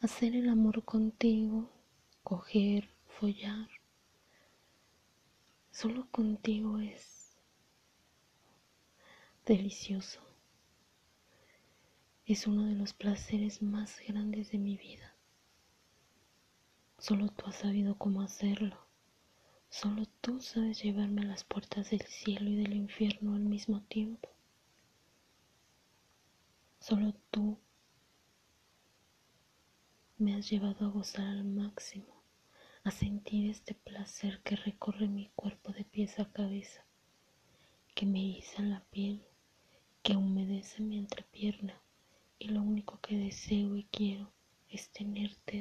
hacer el amor contigo, coger, follar. Solo contigo es delicioso. Es uno de los placeres más grandes de mi vida. Solo tú has sabido cómo hacerlo. Solo tú sabes llevarme a las puertas del cielo y del infierno al mismo tiempo. Solo tú me has llevado a gozar al máximo, a sentir este placer que recorre mi cuerpo de pies a cabeza, que me eriza la piel, que humedece mi entrepierna y lo único que deseo y quiero es tenerte.